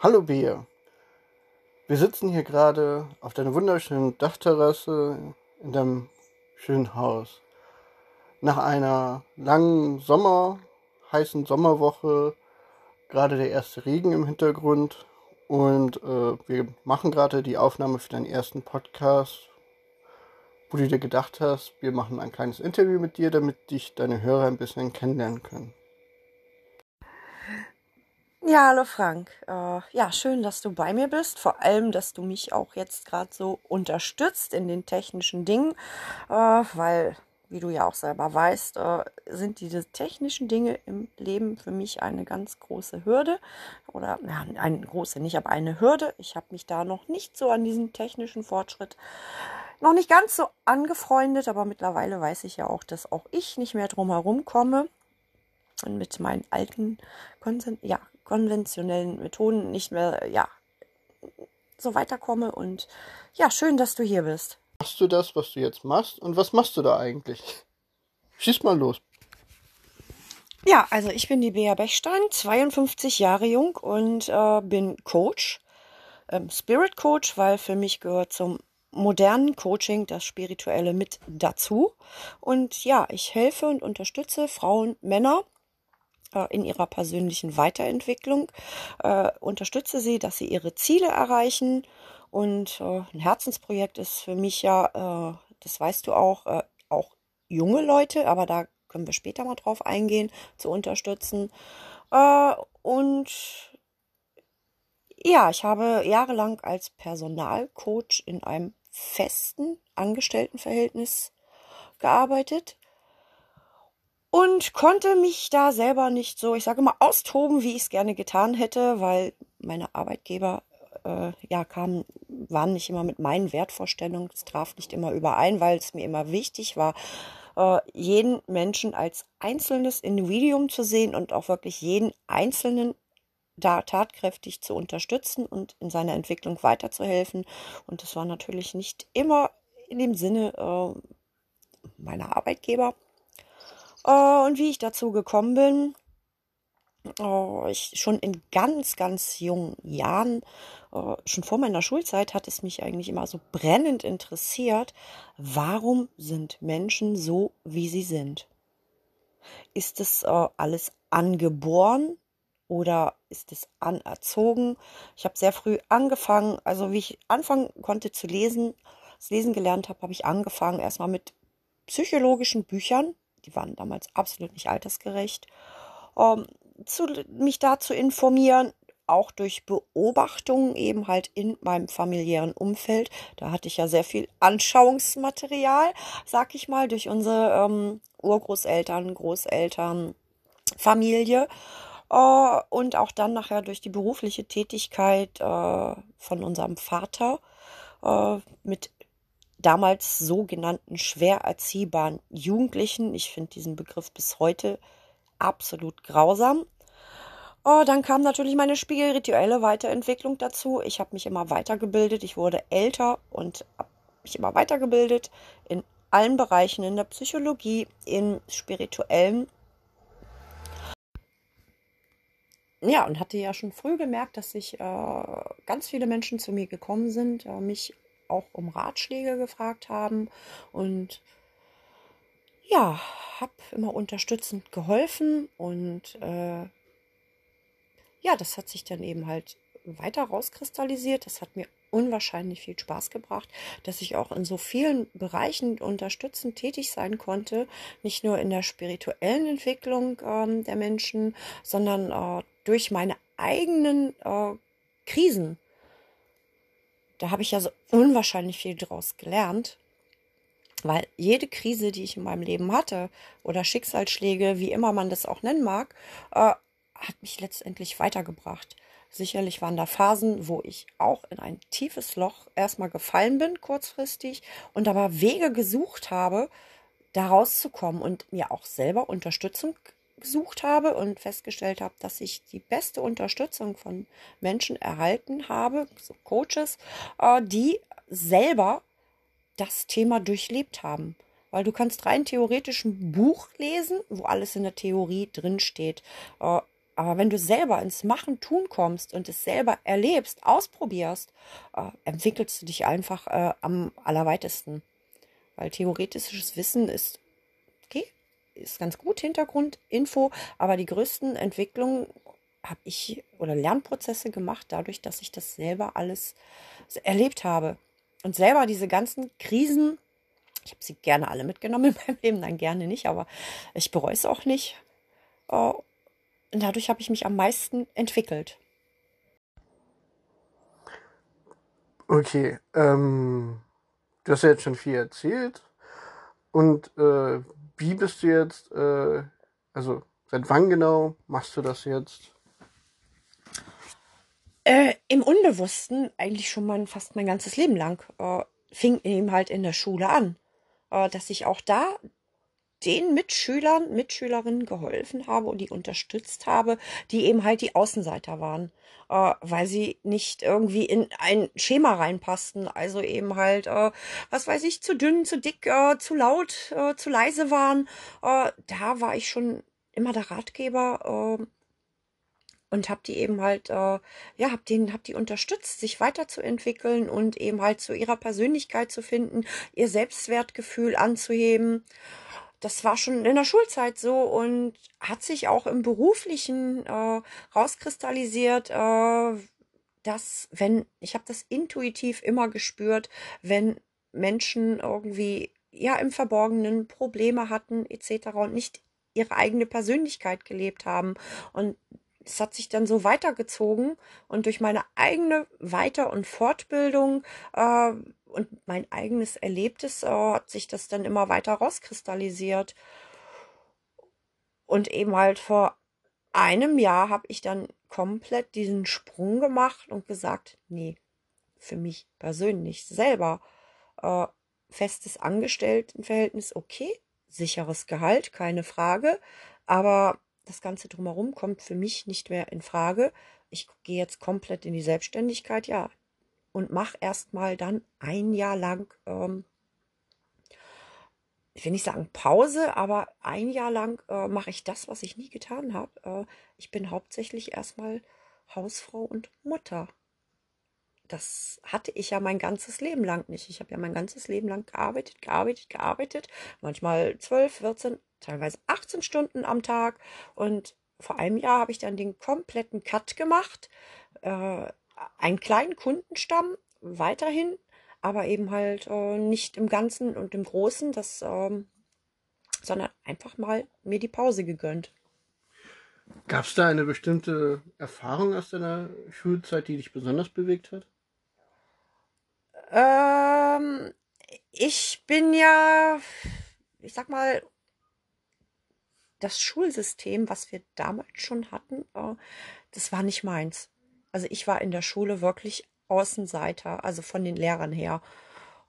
Hallo Bea. Wir sitzen hier gerade auf deiner wunderschönen Dachterrasse in deinem schönen Haus. Nach einer langen Sommer, heißen Sommerwoche, gerade der erste Regen im Hintergrund und äh, wir machen gerade die Aufnahme für deinen ersten Podcast, wo du dir gedacht hast, wir machen ein kleines Interview mit dir, damit dich deine Hörer ein bisschen kennenlernen können. Ja, hallo Frank. Äh, ja, schön, dass du bei mir bist. Vor allem, dass du mich auch jetzt gerade so unterstützt in den technischen Dingen, äh, weil, wie du ja auch selber weißt, äh, sind diese technischen Dinge im Leben für mich eine ganz große Hürde. Oder, ja, eine große nicht, aber eine Hürde. Ich habe mich da noch nicht so an diesen technischen Fortschritt noch nicht ganz so angefreundet, aber mittlerweile weiß ich ja auch, dass auch ich nicht mehr drum herum komme und mit meinen alten Konsen ja, konventionellen Methoden nicht mehr, ja, so weiterkomme. Und ja, schön, dass du hier bist. Machst du das, was du jetzt machst? Und was machst du da eigentlich? Schieß mal los. Ja, also ich bin die Bea Bechstein, 52 Jahre jung und äh, bin Coach, ähm, Spirit Coach, weil für mich gehört zum modernen Coaching das Spirituelle mit dazu. Und ja, ich helfe und unterstütze Frauen, Männer in ihrer persönlichen Weiterentwicklung, äh, unterstütze sie, dass sie ihre Ziele erreichen. Und äh, ein Herzensprojekt ist für mich ja, äh, das weißt du auch, auch junge Leute, aber da können wir später mal drauf eingehen, zu unterstützen. Und ja, ich habe jahrelang als Personalcoach in einem festen Angestelltenverhältnis gearbeitet und konnte mich da selber nicht so, ich sage mal, austoben, wie ich es gerne getan hätte, weil meine Arbeitgeber äh, ja kamen, waren nicht immer mit meinen Wertvorstellungen, es traf nicht immer überein, weil es mir immer wichtig war, äh, jeden Menschen als einzelnes Individuum zu sehen und auch wirklich jeden Einzelnen da tatkräftig zu unterstützen und in seiner Entwicklung weiterzuhelfen. Und das war natürlich nicht immer in dem Sinne äh, meiner Arbeitgeber. Äh, und wie ich dazu gekommen bin, oh, ich schon in ganz, ganz jungen Jahren, äh, schon vor meiner Schulzeit, hat es mich eigentlich immer so brennend interessiert, warum sind Menschen so, wie sie sind? Ist es äh, alles angeboren oder ist es anerzogen? Ich habe sehr früh angefangen, also wie ich anfangen konnte zu lesen, das Lesen gelernt habe, habe ich angefangen erstmal mit psychologischen Büchern die waren damals absolut nicht altersgerecht, um, zu, mich da zu informieren, auch durch Beobachtungen eben halt in meinem familiären Umfeld. Da hatte ich ja sehr viel Anschauungsmaterial, sag ich mal, durch unsere ähm, Urgroßeltern, Großeltern, Familie. Äh, und auch dann nachher durch die berufliche Tätigkeit äh, von unserem Vater äh, mit damals sogenannten schwer erziehbaren Jugendlichen. Ich finde diesen Begriff bis heute absolut grausam. Oh, dann kam natürlich meine spirituelle Weiterentwicklung dazu. Ich habe mich immer weitergebildet. Ich wurde älter und habe mich immer weitergebildet in allen Bereichen, in der Psychologie, im spirituellen. Ja, und hatte ja schon früh gemerkt, dass sich äh, ganz viele Menschen zu mir gekommen sind, äh, mich auch um Ratschläge gefragt haben und ja, habe immer unterstützend geholfen und äh, ja, das hat sich dann eben halt weiter rauskristallisiert. Das hat mir unwahrscheinlich viel Spaß gebracht, dass ich auch in so vielen Bereichen unterstützend tätig sein konnte, nicht nur in der spirituellen Entwicklung ähm, der Menschen, sondern äh, durch meine eigenen äh, Krisen, da habe ich ja so unwahrscheinlich viel draus gelernt. Weil jede Krise, die ich in meinem Leben hatte, oder Schicksalsschläge, wie immer man das auch nennen mag, äh, hat mich letztendlich weitergebracht. Sicherlich waren da Phasen, wo ich auch in ein tiefes Loch erstmal gefallen bin, kurzfristig, und aber Wege gesucht habe, da rauszukommen und mir auch selber Unterstützung gesucht habe und festgestellt habe, dass ich die beste Unterstützung von Menschen erhalten habe, so Coaches, äh, die selber das Thema durchlebt haben. Weil du kannst rein theoretisch ein Buch lesen, wo alles in der Theorie drinsteht. Äh, Aber wenn du selber ins Machen, tun kommst und es selber erlebst, ausprobierst, äh, entwickelst du dich einfach am allerweitesten. Weil theoretisches Wissen ist, okay, ist ganz gut, Hintergrundinfo, aber die größten Entwicklungen habe ich oder Lernprozesse gemacht, dadurch, dass ich das selber alles erlebt habe. Und selber diese ganzen Krisen, ich habe sie gerne alle mitgenommen in meinem Leben, dann gerne nicht, aber ich bereue es auch nicht. Äh, und dadurch habe ich mich am meisten entwickelt. Okay, ähm, du hast ja jetzt schon viel erzählt. Und äh, wie bist du jetzt, äh, also seit wann genau machst du das jetzt? Äh, Im Unbewussten eigentlich schon mal fast mein ganzes Leben lang. Äh, fing eben halt in der Schule an. Äh, dass ich auch da den Mitschülern, Mitschülerinnen geholfen habe und die unterstützt habe, die eben halt die Außenseiter waren, äh, weil sie nicht irgendwie in ein Schema reinpassten. Also eben halt, äh, was weiß ich, zu dünn, zu dick, äh, zu laut, äh, zu leise waren. Äh, da war ich schon immer der Ratgeber äh, und habe die eben halt, äh, ja, hab den, hab die unterstützt, sich weiterzuentwickeln und eben halt zu ihrer Persönlichkeit zu finden, ihr Selbstwertgefühl anzuheben das war schon in der Schulzeit so und hat sich auch im beruflichen äh, rauskristallisiert, äh, dass wenn, ich habe das intuitiv immer gespürt, wenn Menschen irgendwie ja im Verborgenen Probleme hatten etc. und nicht ihre eigene Persönlichkeit gelebt haben. Und es hat sich dann so weitergezogen und durch meine eigene Weiter- und Fortbildung äh, und mein eigenes Erlebtes äh, hat sich das dann immer weiter rauskristallisiert. Und eben halt vor einem Jahr habe ich dann komplett diesen Sprung gemacht und gesagt, nee, für mich persönlich selber äh, festes Angestelltenverhältnis, okay, sicheres Gehalt, keine Frage, aber das Ganze drumherum kommt für mich nicht mehr in Frage. Ich gehe jetzt komplett in die Selbstständigkeit, ja, und mach erstmal dann ein Jahr lang, ähm, ich will nicht sagen Pause, aber ein Jahr lang äh, mache ich das, was ich nie getan habe. Äh, ich bin hauptsächlich erstmal Hausfrau und Mutter. Das hatte ich ja mein ganzes Leben lang nicht. Ich habe ja mein ganzes Leben lang gearbeitet, gearbeitet, gearbeitet. Manchmal 12, 14, teilweise 18 Stunden am Tag. Und vor einem Jahr habe ich dann den kompletten Cut gemacht. Äh, einen kleinen Kundenstamm weiterhin, aber eben halt äh, nicht im Ganzen und im Großen, das, ähm, sondern einfach mal mir die Pause gegönnt. Gab es da eine bestimmte Erfahrung aus deiner Schulzeit, die dich besonders bewegt hat? Ähm, ich bin ja, ich sag mal, das Schulsystem, was wir damals schon hatten, äh, das war nicht meins. Also ich war in der Schule wirklich Außenseiter, also von den Lehrern her,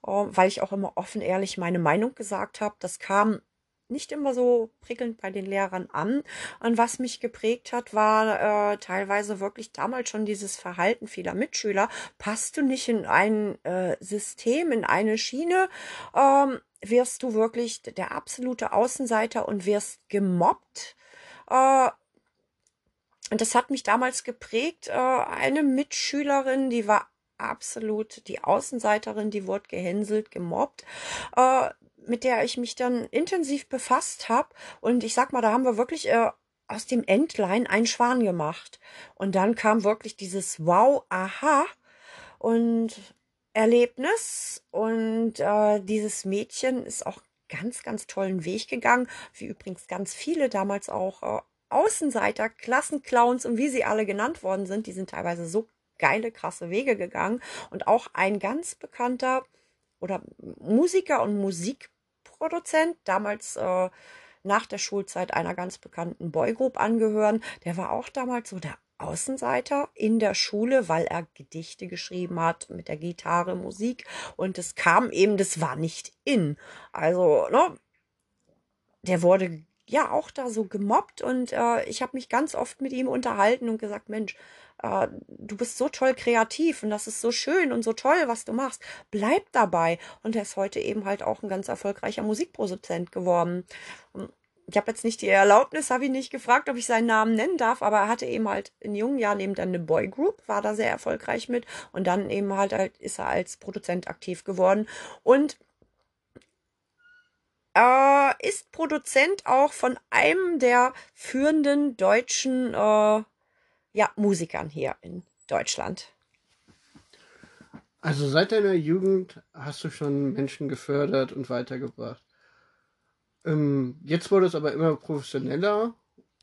ähm, weil ich auch immer offen ehrlich meine Meinung gesagt habe. Das kam nicht immer so prickelnd bei den Lehrern an. Und was mich geprägt hat, war äh, teilweise wirklich damals schon dieses Verhalten vieler Mitschüler. Passt du nicht in ein äh, System, in eine Schiene, ähm, wirst du wirklich der absolute Außenseiter und wirst gemobbt. Äh, und das hat mich damals geprägt. Äh, eine Mitschülerin, die war absolut die Außenseiterin, die wurde gehänselt, gemobbt, äh, mit der ich mich dann intensiv befasst habe. Und ich sag mal, da haben wir wirklich äh, aus dem Entlein einen Schwan gemacht. Und dann kam wirklich dieses Wow, aha und Erlebnis. Und äh, dieses Mädchen ist auch ganz, ganz tollen Weg gegangen, wie übrigens ganz viele damals auch äh, Außenseiter, Klassenclowns und wie sie alle genannt worden sind, die sind teilweise so geile, krasse Wege gegangen. Und auch ein ganz bekannter oder Musiker und Musikproduzent, damals äh, nach der Schulzeit einer ganz bekannten Boygroup angehören, der war auch damals so der Außenseiter in der Schule, weil er Gedichte geschrieben hat mit der Gitarre, Musik und es kam eben, das war nicht in. Also, ne, der wurde ja auch da so gemobbt und äh, ich habe mich ganz oft mit ihm unterhalten und gesagt, Mensch, äh, du bist so toll kreativ und das ist so schön und so toll, was du machst. Bleib dabei. Und er ist heute eben halt auch ein ganz erfolgreicher Musikproduzent geworden. ich habe jetzt nicht die Erlaubnis, habe ihn nicht gefragt, ob ich seinen Namen nennen darf, aber er hatte eben halt in jungen Jahren eben dann eine Boygroup, war da sehr erfolgreich mit und dann eben halt, halt ist er als Produzent aktiv geworden und äh, ist Produzent auch von einem der führenden deutschen äh, ja, Musikern hier in Deutschland. Also seit deiner Jugend hast du schon Menschen gefördert und weitergebracht. Ähm, jetzt wurde es aber immer professioneller.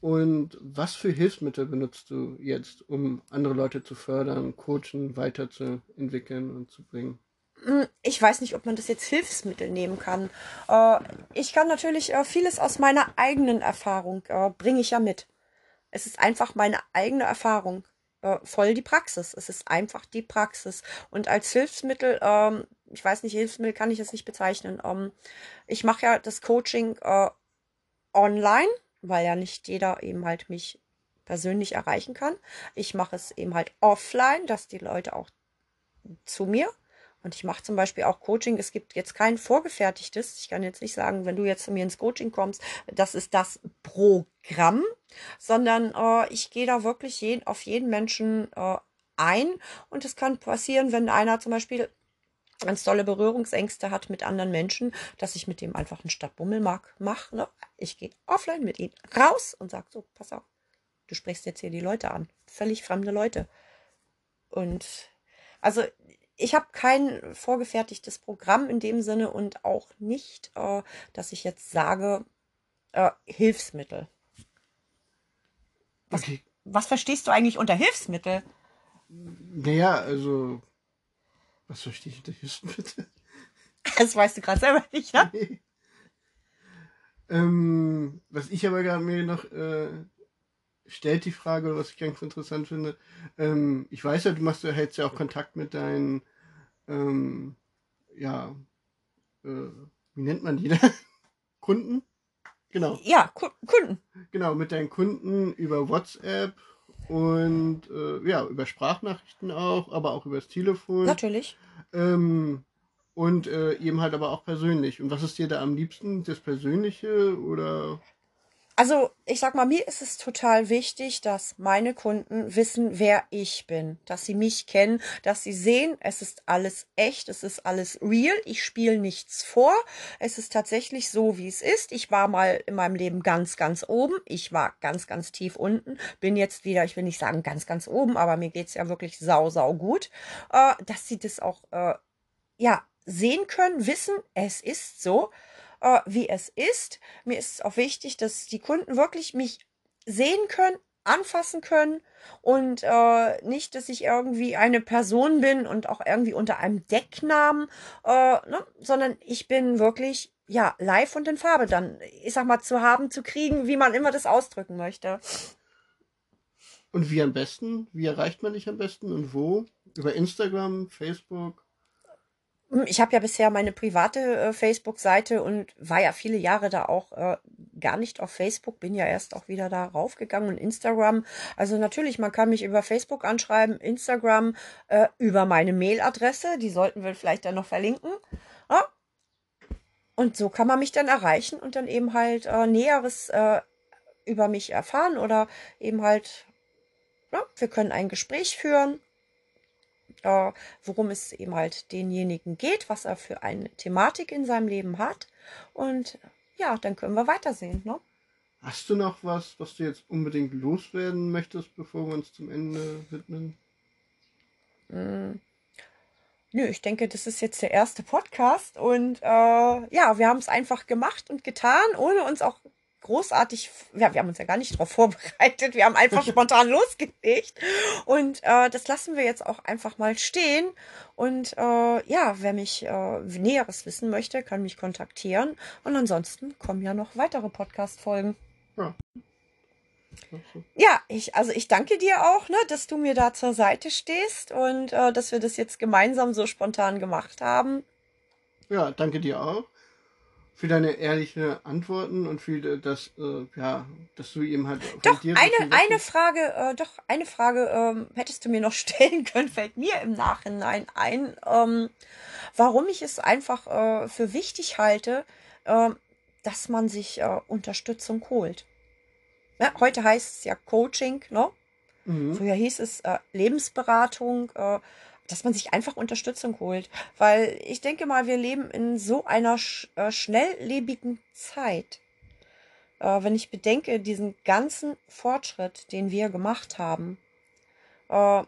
Und was für Hilfsmittel benutzt du jetzt, um andere Leute zu fördern, coachen, weiterzuentwickeln und zu bringen? Hm, ich weiß nicht, ob man das jetzt Hilfsmittel nehmen kann. Äh, ich kann natürlich äh, vieles aus meiner eigenen Erfahrung äh, bringe ich ja mit. Es ist einfach meine eigene Erfahrung. voll die Praxis. Es ist einfach die Praxis. Und als Hilfsmittel, ähm, ich weiß nicht, Hilfsmittel kann ich es nicht bezeichnen. Ähm, ich mache ja das Coaching online, weil ja nicht jeder eben halt mich persönlich erreichen kann. Ich mache es eben halt offline, dass die Leute auch zu mir und ich mache zum Beispiel auch Coaching. Es gibt jetzt kein vorgefertigtes. Ich kann jetzt nicht sagen, wenn du jetzt zu mir ins Coaching kommst, das ist das Programm, sondern äh, ich gehe da wirklich jeden, auf jeden Menschen äh, ein. Und es kann passieren, wenn einer zum Beispiel ganz tolle Berührungsängste hat mit anderen Menschen, dass ich mit dem einfach einen Stadtbummel mag, mache. Ne? Ich gehe offline mit ihm raus und sage so, pass auf, du sprichst jetzt hier die Leute an. Völlig fremde Leute. Und also ich habe kein vorgefertigtes Programm in dem Sinne und auch nicht, äh, dass ich jetzt sage, äh, Hilfsmittel. Was, okay. was verstehst du eigentlich unter Hilfsmittel? Naja, also, was verstehe ich unter Hilfsmittel? Das weißt du gerade selber nicht, ne? Nee. Ähm, was ich aber gerade mir noch äh, stellt die Frage, was ich ganz interessant finde. Ähm, ich weiß ja, du machst, hältst ja auch Kontakt mit deinen, ähm, ja, äh, wie nennt man die da? Kunden? Genau. Ja, Ku Kunden. Genau, mit deinen Kunden über WhatsApp und äh, ja, über Sprachnachrichten auch, aber auch übers Telefon. Natürlich. Ähm, und äh, eben halt aber auch persönlich. Und was ist dir da am liebsten? Das Persönliche oder? Also, ich sag mal, mir ist es total wichtig, dass meine Kunden wissen, wer ich bin, dass sie mich kennen, dass sie sehen, es ist alles echt, es ist alles real, ich spiele nichts vor, es ist tatsächlich so, wie es ist. Ich war mal in meinem Leben ganz, ganz oben, ich war ganz, ganz tief unten, bin jetzt wieder, ich will nicht sagen ganz, ganz oben, aber mir geht's ja wirklich sau, sau gut, äh, dass sie das auch, äh, ja, sehen können, wissen, es ist so äh, wie es ist. Mir ist es auch wichtig, dass die Kunden wirklich mich sehen können, anfassen können und äh, nicht, dass ich irgendwie eine Person bin und auch irgendwie unter einem Decknamen, äh, ne, sondern ich bin wirklich ja live und in Farbe dann, ich sag mal, zu haben, zu kriegen, wie man immer das ausdrücken möchte. Und wie am besten? Wie erreicht man dich am besten und wo? Über Instagram, Facebook? Hm, ich habe ja bisher meine private äh, Facebook-Seite und war ja viele Jahre da auch äh, gar nicht auf Facebook, bin ja erst auch wieder da raufgegangen und Instagram. Also natürlich, man kann mich über Facebook anschreiben, Instagram, äh, über meine Mailadresse, die sollten wir vielleicht dann noch verlinken. Ja. Und so kann man mich dann erreichen und dann eben halt äh, Näheres äh, über mich erfahren oder eben halt, ja, wir können ein Gespräch führen worum es eben halt denjenigen geht, was er für eine Thematik in seinem Leben hat. Und ja, dann können wir weitersehen. Ne? Hast du noch was, was du jetzt unbedingt loswerden möchtest, bevor wir uns zum Ende widmen? Mm. Nö, ich denke, das ist jetzt der erste Podcast und äh, ja, wir haben es einfach gemacht und getan, ohne uns auch großartig, ja, wir haben uns ja gar nicht darauf vorbereitet, wir haben einfach spontan losgelegt und äh, das lassen wir jetzt auch einfach mal stehen und äh, ja, wer mich äh, Näheres wissen möchte, kann mich kontaktieren und ansonsten kommen ja noch weitere Podcast-Folgen. Ja. Ja, ich, also ich danke dir auch, ne, dass du mir da zur Seite stehst und äh, dass wir das jetzt gemeinsam so spontan gemacht haben. Ja, danke dir auch für deine ehrlichen Antworten und für das, äh, ja, dass du ihm halt. Doch, eine, eine Frage, äh, doch, eine Frage ähm, hättest du mir noch stellen können, fällt mir im Nachhinein ein, ähm, warum ich es einfach äh, für wichtig halte, äh, dass man sich äh, Unterstützung holt. Ja, heute heißt es ja Coaching, ne? Mhm. Früher hieß es äh, Lebensberatung, äh, dass man sich einfach Unterstützung holt. Weil ich denke mal, wir leben in so einer sch äh, schnelllebigen Zeit. Äh, wenn ich bedenke, diesen ganzen Fortschritt, den wir gemacht haben. Äh,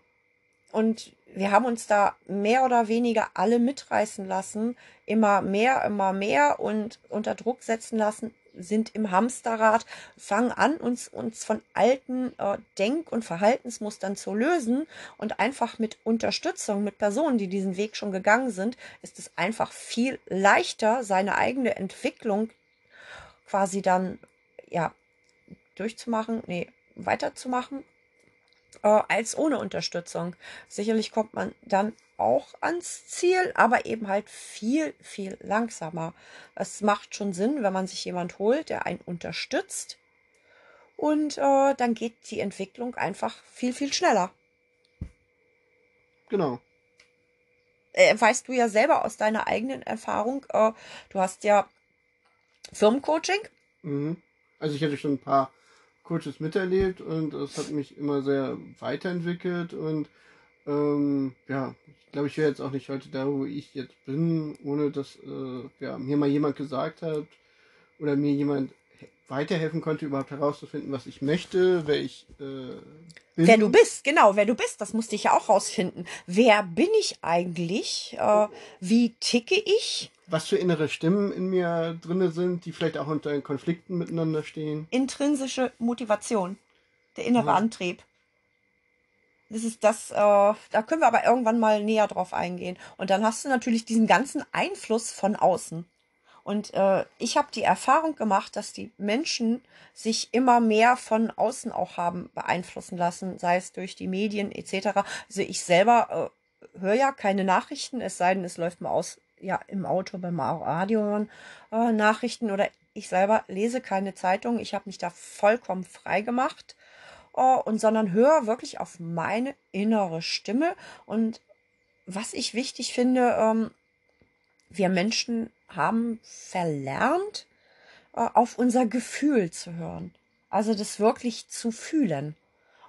und wir haben uns da mehr oder weniger alle mitreißen lassen, immer mehr, immer mehr und unter Druck setzen lassen, sind im Hamsterrad, fangen an, uns, uns von alten äh, Denk- und Verhaltensmustern zu lösen. Und einfach mit Unterstützung, mit Personen, die diesen Weg schon gegangen sind, ist es einfach viel leichter, seine eigene Entwicklung quasi dann, ja, durchzumachen, nee, weiterzumachen äh, als ohne Unterstützung. Sicherlich kommt man dann auch ans Ziel, aber eben halt viel, viel langsamer. Es macht schon Sinn, wenn man sich jemand holt, der einen unterstützt. Und äh, dann geht die Entwicklung einfach viel, viel schneller. Genau. Äh, weißt du ja selber aus deiner eigenen Erfahrung, äh, du hast ja Firmencoaching. Mhm. Also ich hatte schon ein paar Coaches miterlebt und es hat mich immer sehr weiterentwickelt und ähm, ja, ich glaube, ich wäre jetzt auch nicht heute da, wo ich jetzt bin, ohne dass äh, ja, mir mal jemand gesagt hat oder mir jemand weiterhelfen konnte, überhaupt herauszufinden, was ich möchte, wer ich äh, bin. Wer du bist, genau, wer du bist, das musste ich ja auch rausfinden. Wer bin ich eigentlich? Äh, wie ticke ich? Was für innere Stimmen in mir drinne sind, die vielleicht auch unter Konflikten miteinander stehen. Intrinsische Motivation, der innere ja. Antrieb. Das ist das, äh, da können wir aber irgendwann mal näher drauf eingehen. Und dann hast du natürlich diesen ganzen Einfluss von außen. Und äh, ich habe die Erfahrung gemacht, dass die Menschen sich immer mehr von außen auch haben beeinflussen lassen, sei es durch die Medien etc. Also ich selber äh, höre ja keine Nachrichten, es sei denn, es läuft mal aus ja im Auto beim Radio hören äh, Nachrichten oder ich selber lese keine Zeitung. Ich habe mich da vollkommen frei gemacht äh, und sondern höre wirklich auf meine innere Stimme und was ich wichtig finde, ähm, wir Menschen haben verlernt, äh, auf unser Gefühl zu hören. Also das wirklich zu fühlen.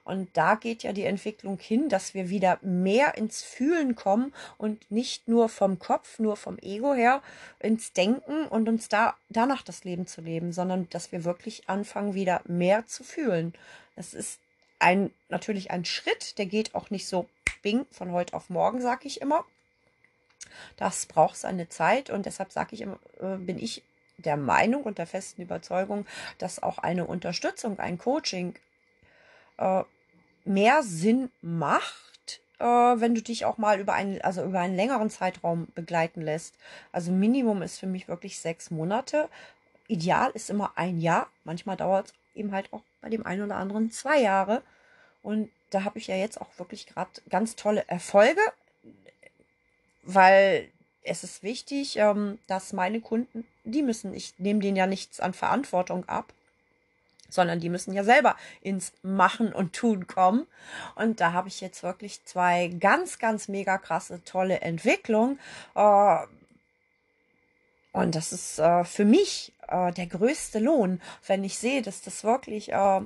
Und da geht ja die Entwicklung hin, dass wir wieder mehr ins Fühlen kommen und nicht nur vom Kopf, nur vom Ego her ins Denken und uns da danach das Leben zu leben, sondern dass wir wirklich anfangen, wieder mehr zu fühlen. Das ist ein natürlich ein Schritt, der geht auch nicht so bing von heute auf morgen, sage ich immer. Das braucht seine Zeit und deshalb sage ich äh, bin ich der Meinung und der festen Überzeugung, dass auch eine Unterstützung, ein Coaching äh, mehr Sinn macht, äh, wenn du dich auch mal über einen, also über einen längeren Zeitraum begleiten lässt. Also Minimum ist für mich wirklich sechs Monate. Ideal ist immer ein Jahr. Manchmal dauert es eben halt auch bei dem einen oder anderen zwei Jahre. Und da habe ich ja jetzt auch wirklich gerade ganz tolle Erfolge, weil es ist wichtig, ähm, dass meine Kunden, die müssen, ich nehme denen ja nichts an Verantwortung ab, sondern die müssen ja selber ins Machen und Tun kommen. Und da habe ich jetzt wirklich zwei ganz, ganz mega krasse, tolle Entwicklungen. Äh, und das ist äh, für mich äh, der größte Lohn, wenn ich sehe, dass das wirklich, ja,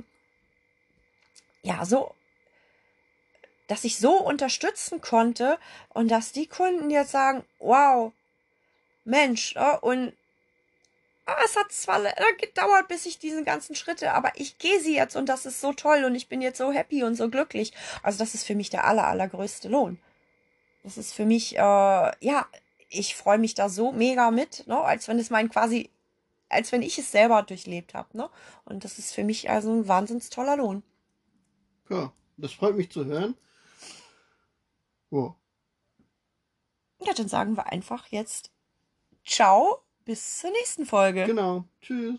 so, dass ich so unterstützen konnte und dass die Kunden jetzt sagen, wow, Mensch, und es hat zwar gedauert, bis ich diese ganzen Schritte, aber ich gehe sie jetzt und das ist so toll und ich bin jetzt so happy und so glücklich. Also das ist für mich der aller, allergrößte Lohn. Das ist für mich, äh, ja, ich freue mich da so mega mit, ne, als wenn es mein quasi, als wenn ich es selber durchlebt habe, ne? Und das ist für mich also ein wahnsinns toller Lohn. Ja, das freut mich zu hören. Oh. Ja, dann sagen wir einfach jetzt Ciao bis zur nächsten Folge. Genau. Tschüss.